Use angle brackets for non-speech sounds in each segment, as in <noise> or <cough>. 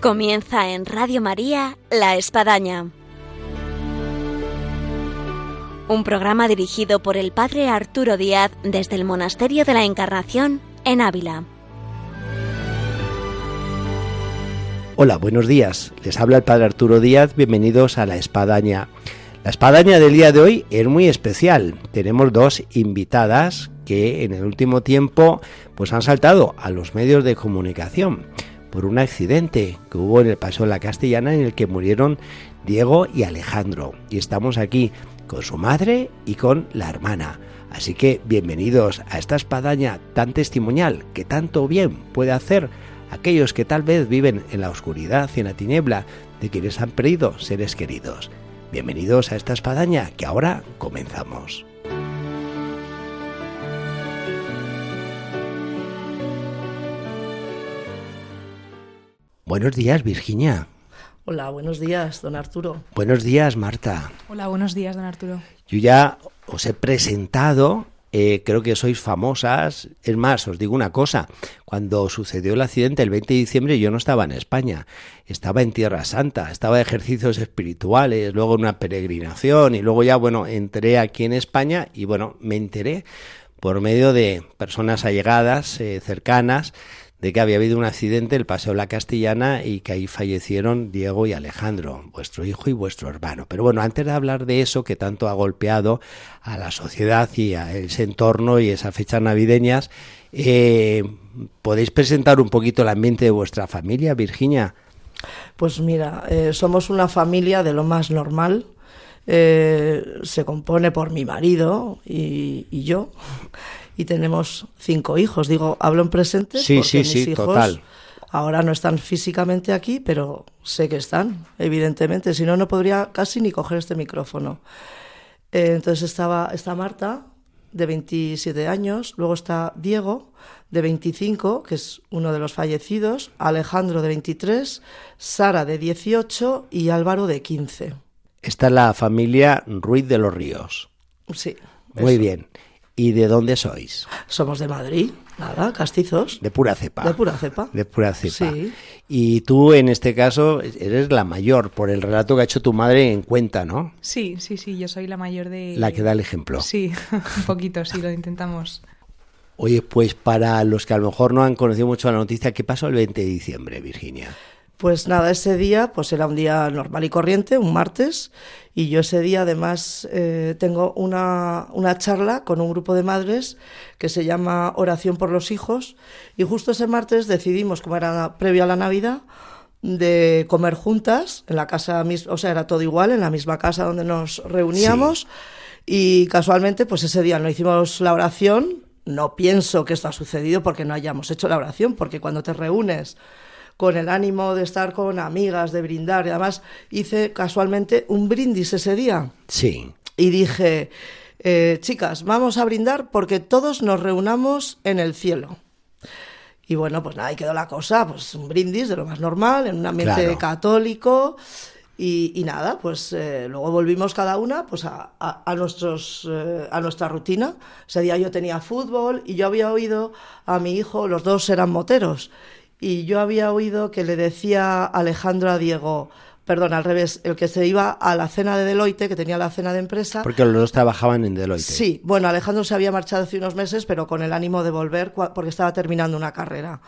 Comienza en Radio María La Espadaña. Un programa dirigido por el Padre Arturo Díaz desde el Monasterio de la Encarnación en Ávila. Hola, buenos días. Les habla el Padre Arturo Díaz. Bienvenidos a La Espadaña. La Espadaña del día de hoy es muy especial. Tenemos dos invitadas que en el último tiempo pues han saltado a los medios de comunicación por un accidente que hubo en el Paso de la Castellana en el que murieron Diego y Alejandro. Y estamos aquí con su madre y con la hermana. Así que bienvenidos a esta espadaña tan testimonial que tanto bien puede hacer aquellos que tal vez viven en la oscuridad y en la tiniebla de quienes han perdido seres queridos. Bienvenidos a esta espadaña que ahora comenzamos. Buenos días, Virginia. Hola, buenos días, don Arturo. Buenos días, Marta. Hola, buenos días, don Arturo. Yo ya os he presentado, eh, creo que sois famosas. Es más, os digo una cosa, cuando sucedió el accidente el 20 de diciembre yo no estaba en España, estaba en Tierra Santa, estaba de ejercicios espirituales, luego en una peregrinación y luego ya, bueno, entré aquí en España y bueno, me enteré por medio de personas allegadas, eh, cercanas, de que había habido un accidente en el Paseo La Castellana y que ahí fallecieron Diego y Alejandro, vuestro hijo y vuestro hermano. Pero bueno, antes de hablar de eso que tanto ha golpeado a la sociedad y a ese entorno y esas fechas navideñas, eh, ¿podéis presentar un poquito el ambiente de vuestra familia, Virginia? Pues mira, eh, somos una familia de lo más normal. Eh, se compone por mi marido y yo y tenemos cinco hijos. Digo, hablo en presente Sí, porque sí, mis sí, hijos total. ahora no están físicamente aquí, pero sé que están, evidentemente. Si no, no podría casi ni coger este micrófono. Eh, entonces estaba, está Marta, de 27 años, luego está Diego, de 25, que es uno de los fallecidos, Alejandro, de 23, Sara, de 18 y Álvaro, de 15. Esta es la familia Ruiz de los Ríos. Sí. Muy eso. bien. ¿Y de dónde sois? Somos de Madrid, nada, castizos. De pura cepa. De pura cepa. De pura cepa. Sí. Y tú, en este caso, eres la mayor, por el relato que ha hecho tu madre en cuenta, ¿no? Sí, sí, sí, yo soy la mayor de... La que da el ejemplo. Sí, <laughs> un poquito, sí, lo intentamos. Oye, pues para los que a lo mejor no han conocido mucho la noticia, ¿qué pasó el 20 de diciembre, Virginia? Pues nada, ese día pues era un día normal y corriente, un martes, y yo ese día además eh, tengo una, una charla con un grupo de madres que se llama Oración por los Hijos, y justo ese martes decidimos, como era previo a la Navidad, de comer juntas en la casa misma, o sea, era todo igual, en la misma casa donde nos reuníamos, y casualmente pues ese día no hicimos la oración, no pienso que esto ha sucedido porque no hayamos hecho la oración, porque cuando te reúnes con el ánimo de estar con amigas, de brindar. Y además hice casualmente un brindis ese día. Sí. Y dije, eh, chicas, vamos a brindar porque todos nos reunamos en el cielo. Y bueno, pues nada, ahí quedó la cosa, pues un brindis de lo más normal, en un ambiente Claro. católico. Y, y nada, pues eh, luego volvimos cada una pues a, a- a nuestros, eh, a nuestra rutina. Ese día yo tenía fútbol y yo había oído a mi hijo, los dos eran moteros, y yo había oído que le decía Alejandro a Diego, perdón, al revés, el que se iba a la cena de Deloitte, que tenía la cena de empresa. Porque los dos trabajaban en Deloitte. Sí, bueno, Alejandro se había marchado hace unos meses, pero con el ánimo de volver porque estaba terminando una carrera.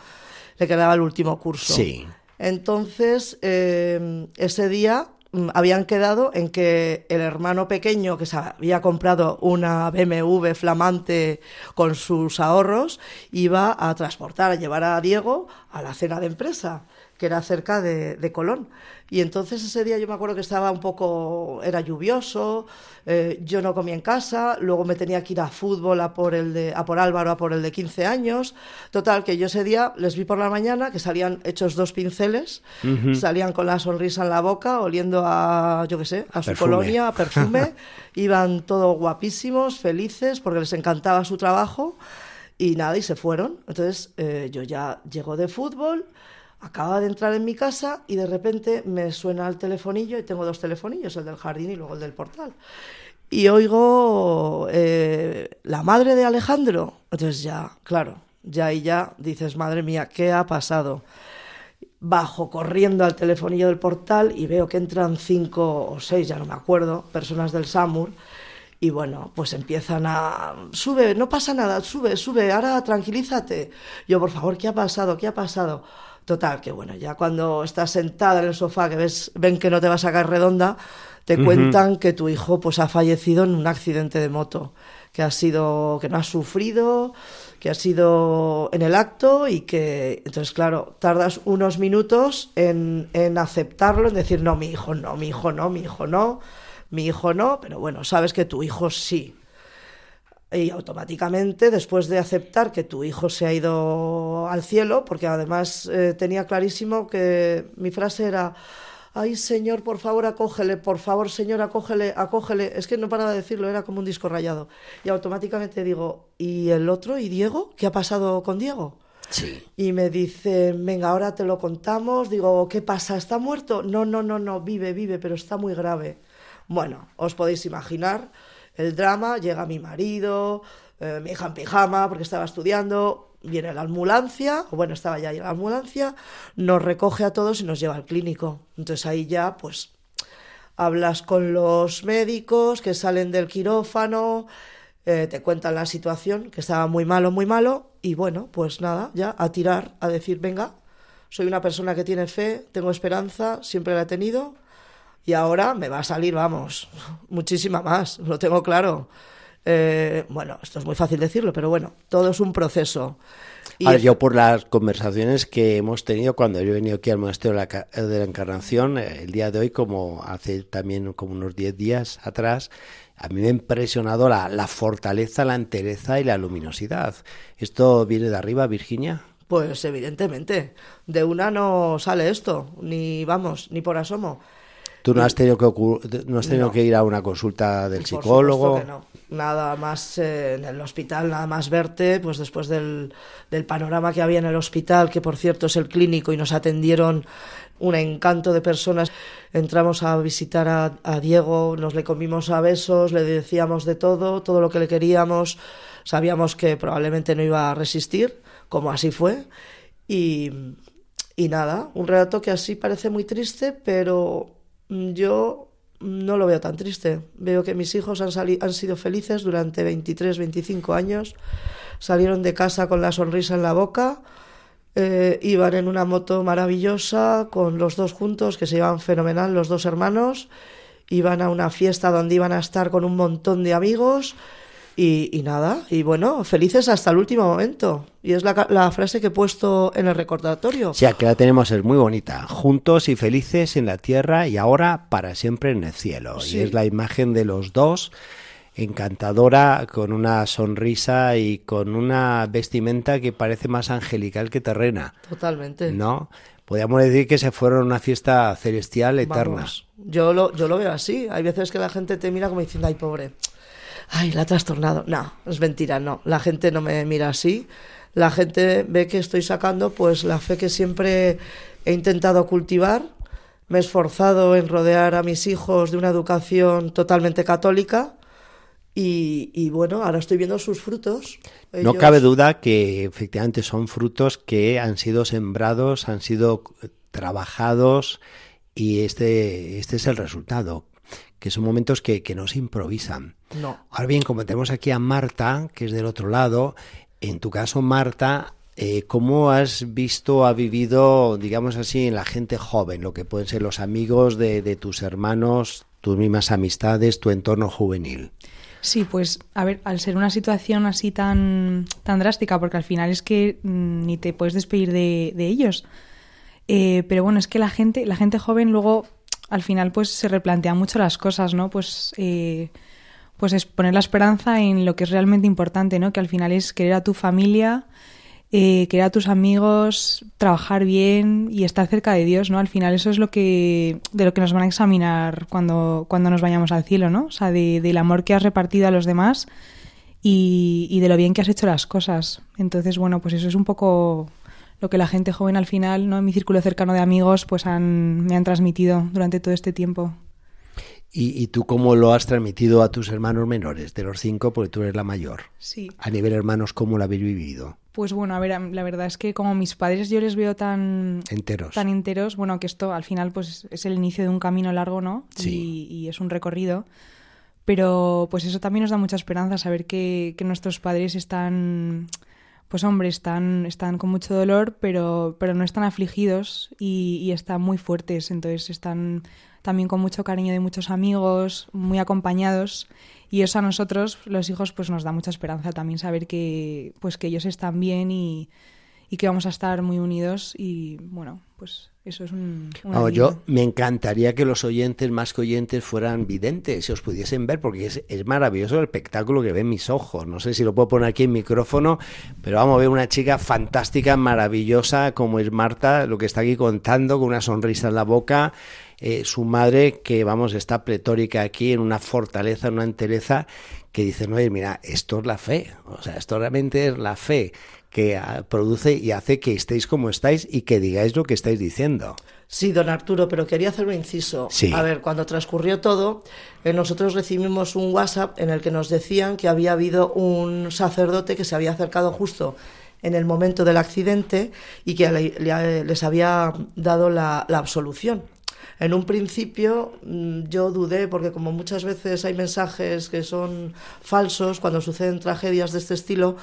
Le quedaba el último curso. Sí. Entonces, eh, ese día habían quedado en que el hermano pequeño que se había comprado una BMW flamante con sus ahorros iba a transportar, a llevar a Diego a la cena de empresa, que era cerca de, de Colón. Y entonces ese día yo me acuerdo que estaba un poco, era lluvioso, eh, yo no comí en casa, luego me tenía que ir a fútbol a por, el de, a por Álvaro, a por el de 15 años. Total, que yo ese día les vi por la mañana que salían hechos dos pinceles, salían con la sonrisa en la boca, oliendo a, yo qué sé, a su Perfume. colonia, a perfume, <laughs> iban todos guapísimos, felices, porque les encantaba su trabajo. Y nada, y se fueron. Entonces eh, yo ya llego de fútbol, acaba de entrar en mi casa y de repente me suena el telefonillo y tengo dos telefonillos, el del jardín y luego el del portal. Y oigo eh, la madre de Alejandro. Entonces ya, claro, ya y ya dices, madre mía, ¿qué ha pasado? bajo corriendo al telefonillo del portal y veo que entran cinco o seis, ya no me acuerdo, personas del SAMUR. Y bueno, pues empiezan a... Sube, no pasa nada, sube, sube, ahora tranquilízate. Yo, por favor, ¿qué ha pasado? ¿Qué ha pasado? Total, que bueno, ya cuando estás sentada en el sofá, que ves, ven que no te va a sacar redonda, te cuentan que tu hijo pues ha fallecido en un accidente de moto, que ha sido, que no ha sufrido, que ha sido en el acto y que, entonces, claro, tardas unos minutos en, en aceptarlo, en decir, no, mi hijo no, mi hijo no, mi hijo no, mi hijo no, pero bueno, sabes que tu hijo sí. Y automáticamente, después de aceptar que tu hijo se ha ido al cielo, porque además eh, tenía clarísimo que mi frase era, ay señor, por favor acógele, por favor señor, acógele, acógele. Es que no paraba de decirlo, era como un disco rayado. Y automáticamente digo, ¿y el otro? ¿Y Diego? ¿Qué ha pasado con Diego? Sí. Y me dice, venga, ahora te lo contamos. Digo, ¿qué pasa? ¿Está muerto? No, no, no, no, vive, vive, pero está muy grave. Bueno, os podéis imaginar el drama. Llega mi marido, eh, mi hija en pijama, porque estaba estudiando. Viene la ambulancia, o bueno, estaba ya ahí la ambulancia, nos recoge a todos y nos lleva al clínico. Entonces ahí ya, pues, hablas con los médicos que salen del quirófano, eh, te cuentan la situación, que estaba muy malo, muy malo, y bueno, pues nada, ya a tirar, a decir, venga, soy una persona que tiene fe, tengo esperanza, siempre la he tenido, y ahora me va a salir, vamos, <laughs> muchísima más, lo tengo claro. Eh, bueno, esto es muy fácil decirlo, pero bueno, todo es un proceso. Y yo por las conversaciones que hemos tenido cuando yo he venido aquí al Monasterio de la, Ca- de la Encarnación, eh, el día de hoy, como hace también como unos 10 días atrás, a mí me ha impresionado la, la fortaleza, la entereza y la luminosidad. ¿Esto viene de arriba, Virginia? Pues evidentemente, de una no sale esto, ni vamos, ni por asomo. ¿Tú no has tenido que, no has tenido No. que ir a una consulta del Por psicólogo? que no. Nada más eh, en el hospital, nada más verte, pues después del, del panorama que había en el hospital, que por cierto es el clínico y nos atendieron un encanto de personas. Entramos a visitar a, a Diego, nos le comimos a besos, le decíamos de todo, todo lo que le queríamos. Sabíamos que probablemente no iba a resistir, como así fue. Y, y nada, un relato que así parece muy triste, pero yo no lo veo tan triste. Veo que mis hijos han, han sido felices durante 23, 25 años. Salieron de casa con la sonrisa en la boca. eh, iban en una moto maravillosa con los dos juntos, que se llevan fenomenal, los dos hermanos. Iban a una fiesta donde iban a estar con un montón de amigos. Y, y nada, y bueno, felices hasta el último momento. Y es la, la frase que he puesto en el recordatorio. O sea, que la tenemos, es muy bonita. Juntos y felices en la tierra y ahora para siempre en el cielo. Sí. Y es la imagen de los dos, encantadora, con una sonrisa y con una vestimenta que parece más angelical que terrena. Totalmente. ¿No? Podríamos decir que se fueron a una fiesta celestial eterna. Vamos, yo lo, yo lo veo así. Hay veces que la gente te mira como diciendo, ay, pobre, ay, la ha trastornado. No, es mentira, no. La gente no me mira así. La gente ve que estoy sacando pues la fe que siempre he intentado cultivar. Me he esforzado en rodear a mis hijos de una educación totalmente católica. Y, y bueno, ahora estoy viendo sus frutos. No Ellos- cabe duda que efectivamente son frutos que han sido sembrados, han sido trabajados y este, este es el resultado, que son momentos que, que no se improvisan. No. Ahora bien, como tenemos aquí a Marta, que es del otro lado, en tu caso, Marta, eh, ¿cómo has visto, ha vivido, digamos así, en la gente joven, lo que pueden ser los amigos de, de tus hermanos, tus mismas amistades, tu entorno juvenil? Sí, pues a ver, al ser una situación así tan, tan drástica, porque al final es que mm, ni te puedes despedir de, de ellos. Eh, pero bueno, es que la gente, la gente joven luego al final pues se replantea mucho las cosas, ¿no? Pues, eh, pues es poner la esperanza en lo que es realmente importante, ¿no? Que al final es querer a tu familia, eh, querer a tus amigos, trabajar bien y estar cerca de Dios, ¿no? Al final eso es lo que de lo que nos van a examinar cuando, cuando nos vayamos al cielo, ¿no? O sea, de- del amor que has repartido a los demás y, y de lo bien que has hecho las cosas. Entonces, bueno, pues eso es un poco lo que la gente joven al final, ¿no? En mi círculo cercano de amigos, pues han, me han transmitido durante todo este tiempo. ¿Y, y tú cómo lo has transmitido a tus hermanos menores, de los cinco, porque tú eres la mayor? Sí. A nivel hermanos, ¿cómo lo habéis vivido? Pues bueno, a ver, la verdad es que como mis padres yo les veo tan enteros, tan enteros bueno, que esto al final pues es el inicio de un camino largo, ¿no? Sí. Y, es un recorrido. Pero pues eso también nos da mucha esperanza, saber que, que nuestros padres están, pues hombre, están, están con mucho dolor, pero, pero no están afligidos y, y están muy fuertes. Entonces están también con mucho cariño de muchos amigos, muy acompañados y eso a nosotros, los hijos, pues nos da mucha esperanza también saber que, pues que ellos están bien y, y que vamos a estar muy unidos y bueno, pues eso es un... yo me encantaría que los oyentes, más que oyentes, fueran videntes, si os pudiesen ver, porque es, es, maravilloso el espectáculo que ven mis ojos. No sé si lo puedo poner aquí en micrófono, pero vamos a ver una chica fantástica, maravillosa, como es Marta, lo que está aquí contando, con una sonrisa en la boca. Eh, su madre, que vamos, está pletórica aquí en una fortaleza, en una entereza, que dice, no, mira, esto es la fe, o sea, esto realmente es la fe que ah, produce y hace que estéis como estáis y que digáis lo que estáis diciendo. Sí, don Arturo, pero quería hacer un inciso. Sí. A ver, cuando transcurrió todo, eh, nosotros recibimos un WhatsApp en el que nos decían que había habido un sacerdote que se había acercado justo en el momento del accidente y que les había dado la absolución. En un principio mm, yo dudé porque como muchas veces hay mensajes que son falsos cuando suceden tragedias de este estilo,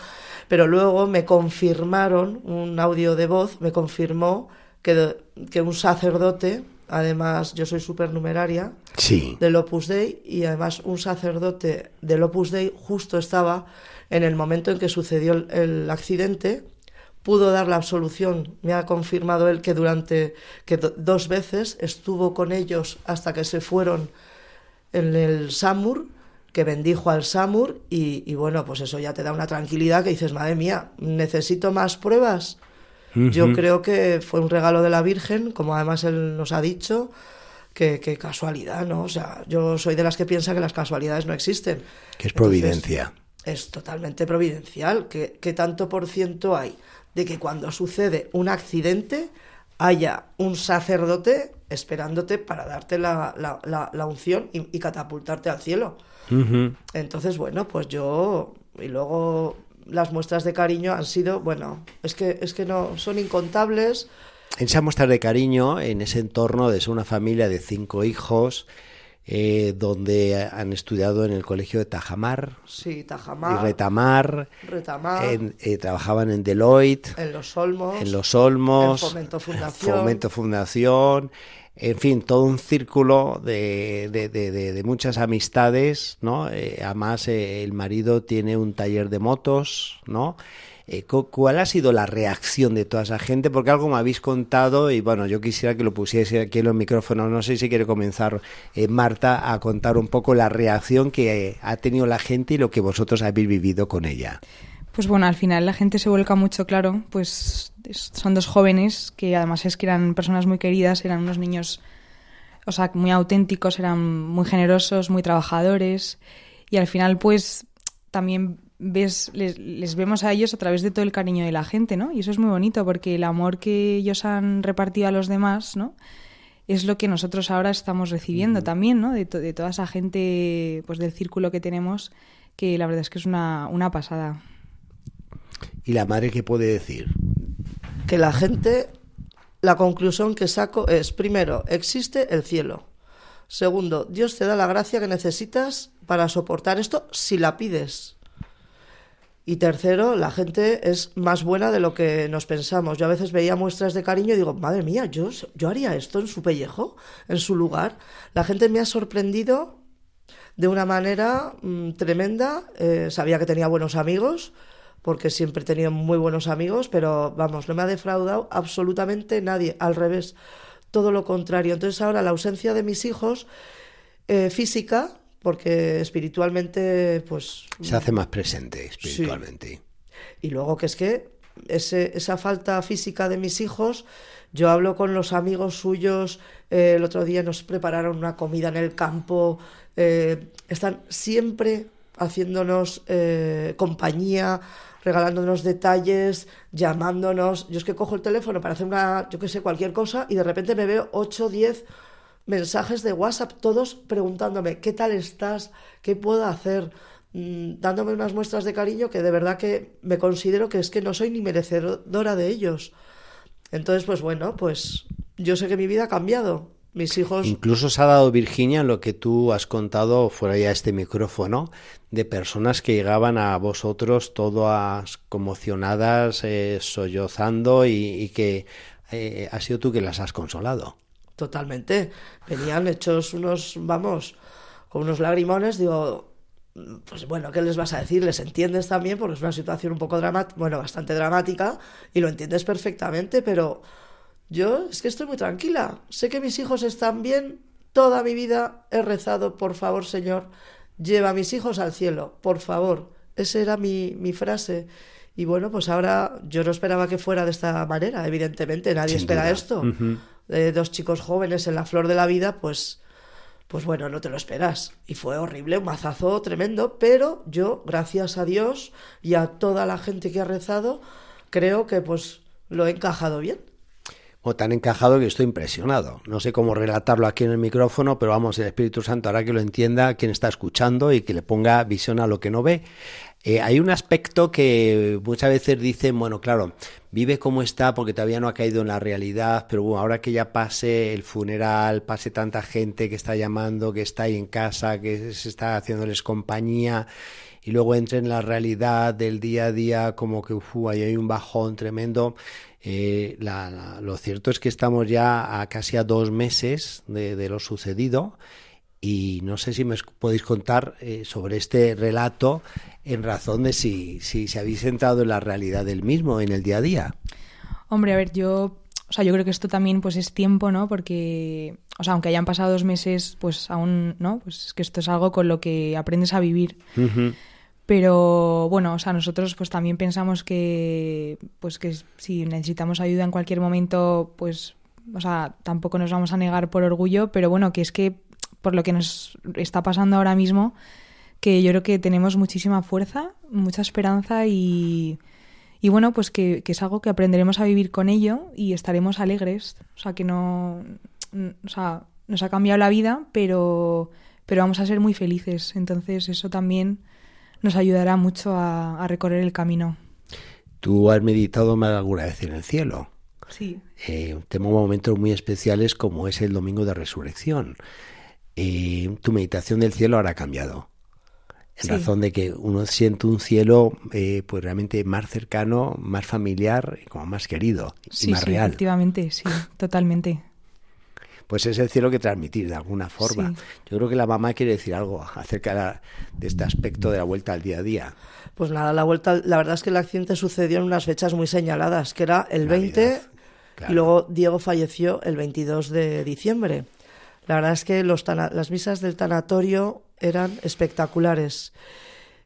pero luego me confirmaron, un audio de voz me confirmó que, que un sacerdote, además yo soy supernumeraria sí. del Opus Dei y además un sacerdote del Opus Dei justo estaba en el momento en que sucedió el accidente pudo dar la absolución. Me ha confirmado él que durante que dos veces estuvo con ellos hasta que se fueron en el Samur, que bendijo al Samur y, bueno, pues eso ya te da una tranquilidad que dices, madre mía, necesito más pruebas. Yo creo que fue un regalo de la Virgen, como además él nos ha dicho, que, casualidad, ¿no? O sea, yo soy de las que piensa que las casualidades no existen. Que es providencia. es totalmente providencial. que ¿Qué tanto por ciento hay? De que cuando sucede un accidente haya un sacerdote esperándote para darte la, la, unción y, catapultarte al cielo. Entonces, bueno, pues yo, y luego las muestras de cariño han sido, bueno, es que, es que no, son incontables. Esa muestra de cariño en ese entorno de una familia de cinco hijos, eh, donde han estudiado en el colegio de Tajamar, sí, Tajamar. Y Retamar, Retamar eh, trabajaban en Deloitte, en Los Olmos, en Los Olmos, en Fomento <laughs> Fundación, Fomento Fundación. En fin, todo un círculo de, de, de, de muchas amistades, ¿no? Eh, además, el marido tiene un taller de motos, ¿no? Eh, ¿Cuál ha sido la reacción de toda esa gente? Porque algo me habéis contado y bueno, yo quisiera que lo pusiese aquí en los micrófonos. No sé si quiere comenzar eh, Marta a contar un poco la reacción que ha tenido la gente y lo que vosotros habéis vivido con ella. Pues bueno, al final la gente se vuelca mucho, claro, pues son dos jóvenes que además es que eran personas muy queridas, eran unos niños, o sea, muy auténticos, eran muy generosos, muy trabajadores y al final pues también ves, les, vemos a ellos a través de todo el cariño de la gente, ¿no? Y eso es muy bonito porque el amor que ellos han repartido a los demás, ¿no? Es lo que nosotros ahora estamos recibiendo también, ¿no? De, de, toda esa gente, pues del círculo que tenemos, que la verdad es que es una, una pasada. ¿Y la madre qué puede decir? Que la gente, la conclusión que saco es, primero, existe el cielo. Segundo, Dios te da la gracia que necesitas para soportar esto si la pides. Y tercero, la gente es más buena de lo que nos pensamos. Yo a veces veía muestras de cariño y digo, madre mía, yo, yo haría esto en su pellejo, en su lugar. La gente me ha sorprendido de una manera mm, tremenda. Eh, sabía que tenía buenos amigos, porque siempre he tenido muy buenos amigos, pero vamos, no me ha defraudado absolutamente nadie. Al revés, todo lo contrario. Entonces ahora la ausencia de mis hijos eh, física porque espiritualmente, pues... Se hace más presente espiritualmente. Y luego que es que ese, esa falta física de mis hijos, yo hablo con los amigos suyos, eh, el otro día nos prepararon una comida en el campo, eh, están siempre haciéndonos eh, compañía, regalándonos detalles, llamándonos. Yo es que cojo el teléfono para hacer una, yo qué sé, cualquier cosa y de repente me veo 8, 10 mensajes de WhatsApp, todos preguntándome, ¿qué tal estás? ¿Qué puedo hacer? mm, dándome unas muestras de cariño que de verdad que me considero que es que no soy ni merecedora de ellos. Entonces, pues bueno, pues yo sé que mi vida ha cambiado. Mis hijos. Incluso se ha dado Virginia lo que tú has contado fuera ya este micrófono, de personas que llegaban a vosotros todas conmocionadas, eh, sollozando y, que eh, has sido tú que las has consolado. Totalmente. Venían hechos unos, vamos, con unos lagrimones, digo, pues bueno, ¿qué les vas a decir? Les entiendes también porque es una situación un poco dramática, bueno, bastante dramática y lo entiendes perfectamente, pero yo es que estoy muy tranquila. Sé que mis hijos están bien. Toda mi vida he rezado, por favor, Señor, lleva a mis hijos al cielo, por favor. Esa era mi, mi frase. Y bueno, pues ahora yo no esperaba que fuera de esta manera, evidentemente, nadie espera esto. De dos chicos jóvenes en la flor de la vida, pues, pues bueno, no te lo esperas. Y fue horrible, un mazazo tremendo, pero yo, gracias a Dios y a toda la gente que ha rezado, creo que pues lo he encajado bien o tan encajado que estoy impresionado. No sé cómo relatarlo aquí en el micrófono, pero vamos, el Espíritu Santo hará que lo entienda quien está escuchando y que le ponga visión a lo que no ve. Eh, hay un aspecto que muchas veces dicen, bueno, claro, vive como está porque todavía no ha caído en la realidad, pero bueno, ahora que ya pase el funeral, pase tanta gente que está llamando, que está ahí en casa, que se está haciéndoles compañía, y luego entre en la realidad del día a día, como que uf, ahí hay un bajón tremendo. Eh, lo cierto es que estamos ya a casi a dos meses de, lo sucedido y no sé si me podéis contar eh, sobre este relato en razón de si, si se habéis centrado en la realidad del mismo, en el día a día. Hombre, a ver, yo, o sea, yo creo que esto también pues es tiempo, ¿no? Porque, o sea, aunque hayan pasado dos meses, pues aún, ¿no? Pues es que esto es algo con lo que aprendes a vivir. Pero bueno, o sea, nosotros pues también pensamos que pues que si necesitamos ayuda en cualquier momento, pues o sea, tampoco nos vamos a negar por orgullo, pero bueno, que es que por lo que nos está pasando ahora mismo, que yo creo que tenemos muchísima fuerza, mucha esperanza y, y bueno, pues que, que, es algo que aprenderemos a vivir con ello y estaremos alegres. O sea, que no. O sea, nos ha cambiado la vida, pero, pero vamos a ser muy felices. Entonces, eso también nos ayudará mucho a, recorrer el camino. ¿Tú has meditado más alguna vez en el cielo? Sí. Eh, tenemos momentos muy especiales como es el Domingo de Resurrección. Eh, tu meditación del cielo habrá cambiado. En razón de que uno siente un cielo eh, pues realmente más cercano, más familiar, como más querido y más sí, real. Efectivamente, sí, totalmente pues es el cielo que transmitir de alguna forma. Yo creo que la mamá quiere decir algo acerca de este aspecto de la vuelta al día a día. Pues nada, la vuelta, la verdad es que el accidente sucedió en unas fechas muy señaladas, que era el 20 y luego Diego falleció el 22 de diciembre. La verdad es que los las misas del tanatorio eran espectaculares.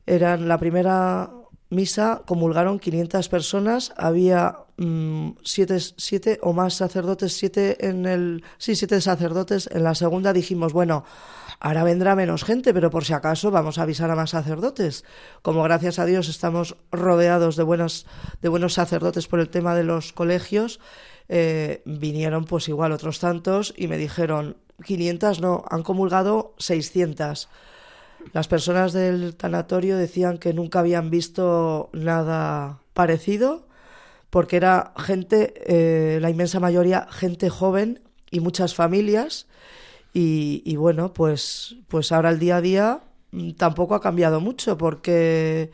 Eran la primera misa, comulgaron 500 personas, había Mm, siete, siete o más sacerdotes, siete en el, sí, siete sacerdotes. En la segunda dijimos, bueno, ahora vendrá menos gente, pero por si acaso vamos a avisar a más sacerdotes. Como gracias a Dios estamos rodeados de buenos, de buenos sacerdotes por el tema de los colegios, eh, vinieron pues igual otros tantos y me dijeron, 500 no, han comulgado 600. Las personas del tanatorio decían que nunca habían visto nada parecido porque era gente, eh, la inmensa mayoría, gente joven y muchas familias. Y, bueno, pues, pues ahora el día a día mm, tampoco ha cambiado mucho, porque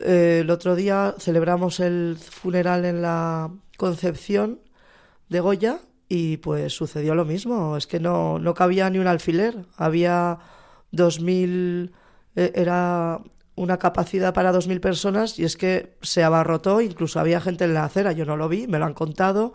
eh, el otro día celebramos el funeral en la Concepción de Goya y pues sucedió lo mismo. Es que no, no cabía ni un alfiler. Había dos mil. Eh, era una capacidad para 2.000 personas y es que se abarrotó, incluso había gente en la acera, yo no lo vi, me lo han contado,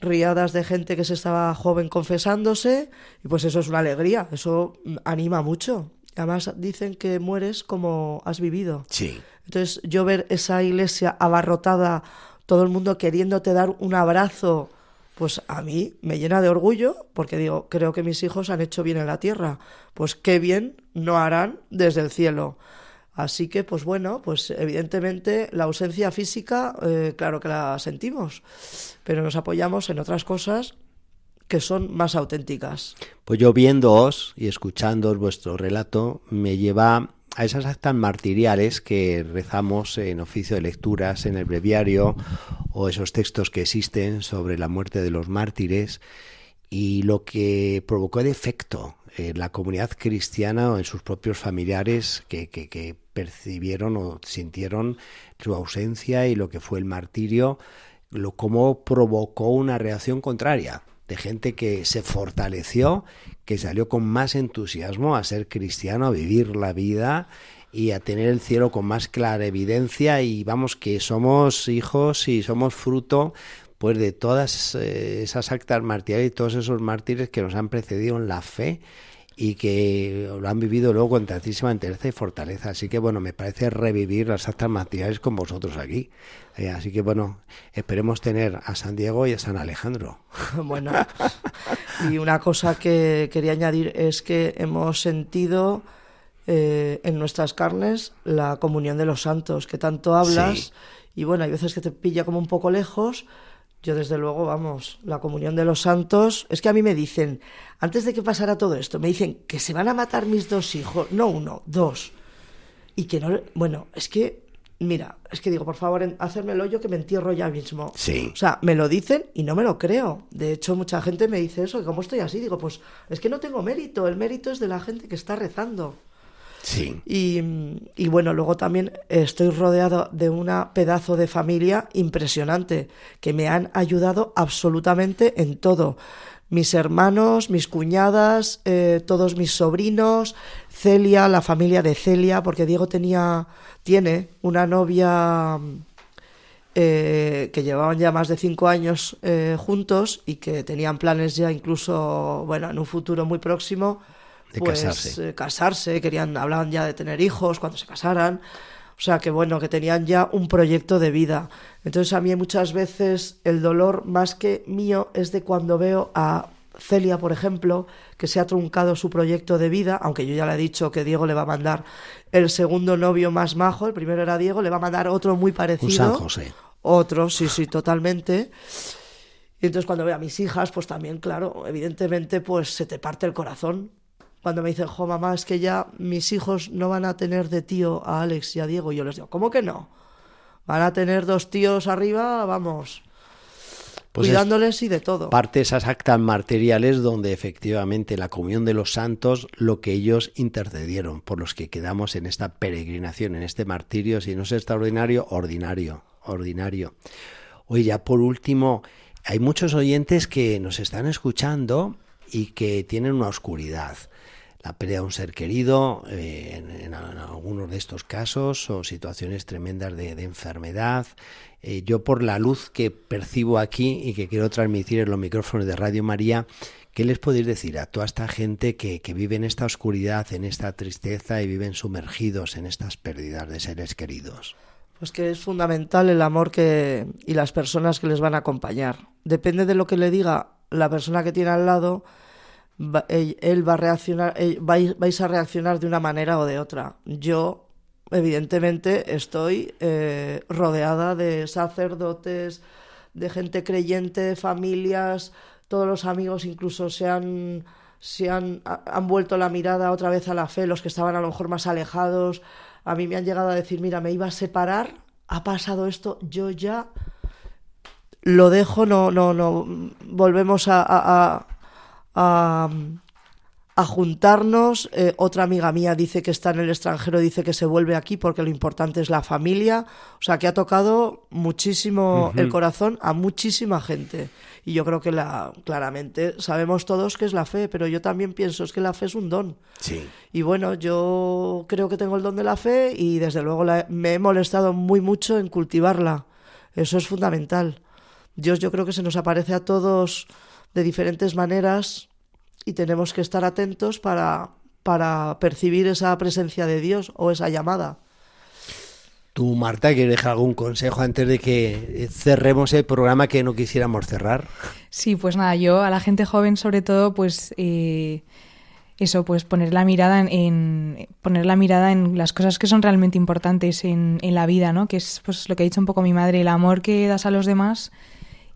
riadas de gente que se estaba joven confesándose y pues eso es una alegría, eso anima mucho. Además dicen que mueres como has vivido. Sí. Entonces yo ver esa iglesia abarrotada, todo el mundo queriéndote dar un abrazo, pues a mí me llena de orgullo porque digo, creo que mis hijos han hecho bien en la tierra. Pues qué bien no harán desde el cielo. Así que, pues bueno, pues evidentemente la ausencia física, eh, claro que la sentimos, pero nos apoyamos en otras cosas que son más auténticas. Pues yo viéndoos y escuchándoos vuestro relato me lleva a esas actas martiriales que rezamos en oficio de lecturas en el breviario o esos textos que existen sobre la muerte de los mártires y lo que provocó de efecto en la comunidad cristiana o en sus propios familiares que, que, percibieron o sintieron su ausencia y lo que fue el martirio, lo cómo provocó una reacción contraria de gente que se fortaleció, que salió con más entusiasmo a ser cristiano, a vivir la vida y a tener el cielo con más clara evidencia. Y vamos que somos hijos y somos fruto pues de todas eh, esas actas martiriales y todos esos mártires que nos han precedido en la fe y que lo han vivido luego con tantísima entereza y fortaleza. Así que bueno, me parece revivir las actas martiriales con vosotros aquí. Eh, así que bueno, esperemos tener a San Diego y a San Alejandro. <laughs> Bueno, y una cosa que quería añadir es que hemos sentido eh, en nuestras carnes la comunión de los santos, que tanto hablas, y bueno, hay veces que te pilla como un poco lejos, yo desde luego, vamos, la comunión de los santos, es que a mí me dicen, antes de que pasara todo esto, me dicen que se van a matar mis dos hijos, no uno, dos. Y que no, bueno, es que, mira, es que digo, por favor, hacérmelo yo que me entierro ya mismo. Sí. O sea, me lo dicen y no me lo creo. De hecho, mucha gente me dice eso, que como estoy así, digo, pues es que no tengo mérito, el mérito es de la gente que está rezando. Sí. Y, bueno, luego también estoy rodeado de una pedazo de familia impresionante que me han ayudado absolutamente en todo. Mis hermanos, mis cuñadas, eh, todos mis sobrinos, Celia, la familia de Celia, porque Diego tenía, tiene una novia eh, que llevaban ya más de cinco años eh, juntos y que tenían planes ya incluso, bueno, en un futuro muy próximo de pues, casarse. Eh, casarse, querían, hablaban ya de tener hijos cuando se casaran. O sea que bueno, que tenían ya un proyecto de vida. Entonces a mí muchas veces el dolor más que mío es de cuando veo a Celia, por ejemplo, que se ha truncado su proyecto de vida, aunque yo ya le he dicho que Diego le va a mandar el segundo novio más majo, el primero era Diego, le va a mandar otro muy parecido. Un San José. Otro, sí, sí, totalmente. Y entonces cuando veo a mis hijas, pues también, claro, evidentemente, pues se te parte el corazón cuando me dicen, jo, mamá, es que ya mis hijos no van a tener de tío a Alex y a Diego, yo les digo, ¿cómo que no? Van a tener dos tíos arriba, vamos, pues cuidándoles y de todo. Parte de esas actas materiales donde efectivamente la comunión de los santos, lo que ellos intercedieron, por los que quedamos en esta peregrinación, en este martirio, si no es extraordinario, ordinario, ordinario. Oye, ya por último, hay muchos oyentes que nos están escuchando y que tienen una oscuridad la pérdida de un ser querido, eh, en, algunos de estos casos, o situaciones tremendas de, enfermedad. Eh, yo por la luz que percibo aquí y que quiero transmitir en los micrófonos de Radio María, ¿qué les podéis decir a toda esta gente que, que vive en esta oscuridad, en esta tristeza y viven sumergidos en estas pérdidas de seres queridos? Pues que es fundamental el amor que y las personas que les van a acompañar. Depende de lo que le diga la persona que tiene al lado, él, va a reaccionar, vais, a reaccionar de una manera o de otra. Yo, evidentemente, estoy eh, rodeada de sacerdotes, de gente creyente, familias, todos los amigos incluso se han, se han, han vuelto la mirada otra vez a la fe, los que estaban a lo mejor más alejados. A mí me han llegado a decir, mira, me iba a separar, ha pasado esto, yo ya lo dejo, no, no, no, volvemos a a, juntarnos. Eh, otra amiga mía dice que está en el extranjero, dice que se vuelve aquí porque lo importante es la familia. O sea, que ha tocado muchísimo el corazón a muchísima gente. Y yo creo que la, claramente sabemos todos que es la fe, pero yo también pienso es que la fe es un don. Sí. Y bueno, yo creo que tengo el don de la fe y desde luego me he molestado muy mucho en cultivarla. Eso es fundamental. Dios yo creo que se nos aparece a todos de diferentes maneras y tenemos que estar atentos para, para percibir esa presencia de Dios o esa llamada. Tú, Marta, ¿quieres dejar algún consejo antes de que cerremos el programa que no quisiéramos cerrar? Sí, pues nada, yo a la gente joven sobre todo, pues eh, eso, pues poner la mirada en, poner la mirada en las cosas que son realmente importantes en, en, la vida, ¿no? Que es pues lo que ha dicho un poco mi madre, el amor que das a los demás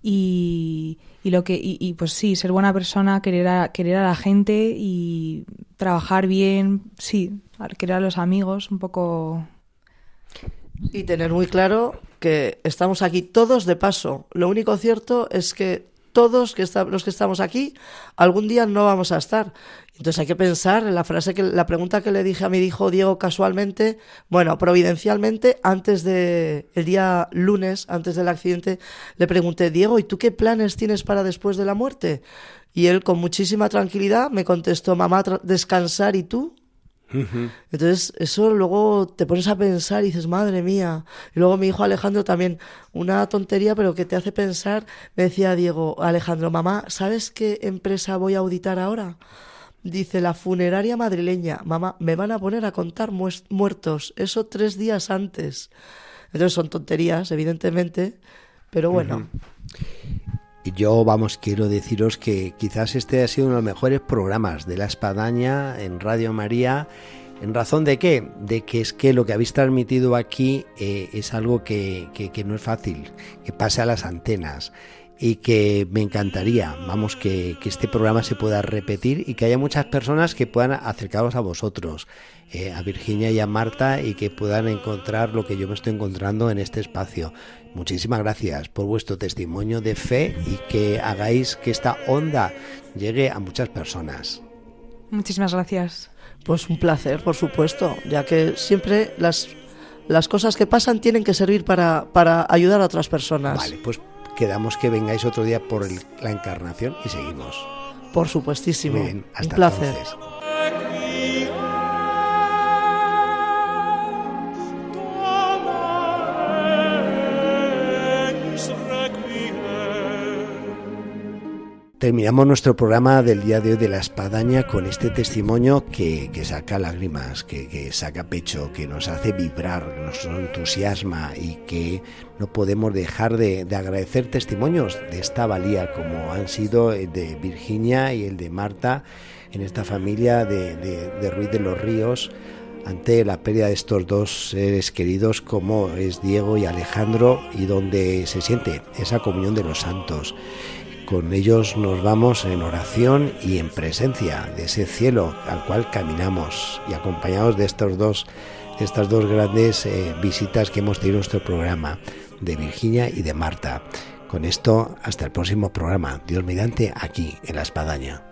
y, y lo que y, pues sí, ser buena persona, querer a, querer a la gente y trabajar bien, sí, querer a los amigos, un poco y tener muy claro que estamos aquí todos de paso. Lo único cierto es que todos que los que estamos aquí algún día no vamos a estar. Entonces hay que pensar en la frase que la pregunta que le dije a mi hijo Diego casualmente, bueno, providencialmente antes de el día lunes, antes del accidente, le pregunté, "Diego, ¿y tú qué planes tienes para después de la muerte?" Y él con muchísima tranquilidad me contestó, "Mamá, descansar y tú?" Entonces, eso luego te pones a pensar y dices, madre mía. Y luego mi hijo Alejandro también, una tontería, pero que te hace pensar, me decía Diego, Alejandro, mamá, ¿sabes qué empresa voy a auditar ahora? Dice la funeraria madrileña, mamá, me van a poner a contar muertos, eso tres días antes. Entonces son tonterías, evidentemente, pero bueno. Y yo, vamos, quiero deciros que quizás este ha sido uno de los mejores programas de La Espadaña en Radio María. ¿En razón de qué? De que es que lo que habéis transmitido aquí eh, es algo que, que, no es fácil, que pase a las antenas y que me encantaría, vamos, que, que, este programa se pueda repetir y que haya muchas personas que puedan acercaros a vosotros, eh, a Virginia y a Marta, y que puedan encontrar lo que yo me estoy encontrando en este espacio. Muchísimas gracias por vuestro testimonio de fe y que hagáis que esta onda llegue a muchas personas. Muchísimas gracias. Pues un placer, por supuesto, ya que siempre las, las cosas que pasan tienen que servir para, para ayudar a otras personas. Vale, pues quedamos que vengáis otro día por la encarnación y seguimos. Por supuestísimo. hasta un placer. Terminamos nuestro programa del día de hoy de la espadaña con este testimonio que, saca lágrimas, que, saca pecho, que nos hace vibrar, que nos entusiasma y que no podemos dejar de, agradecer testimonios de esta valía como han sido el de Virginia y el de Marta en esta familia de, de Ruiz de los Ríos ante la pérdida de estos dos seres queridos como es Diego y Alejandro y donde se siente esa comunión de los santos con ellos nos vamos en oración y en presencia de ese cielo al cual caminamos y acompañados de estos dos, estas dos grandes eh, visitas que hemos tenido en nuestro programa de Virginia y de Marta. Con esto, hasta el próximo programa. Dios mediante aquí en la espadaña.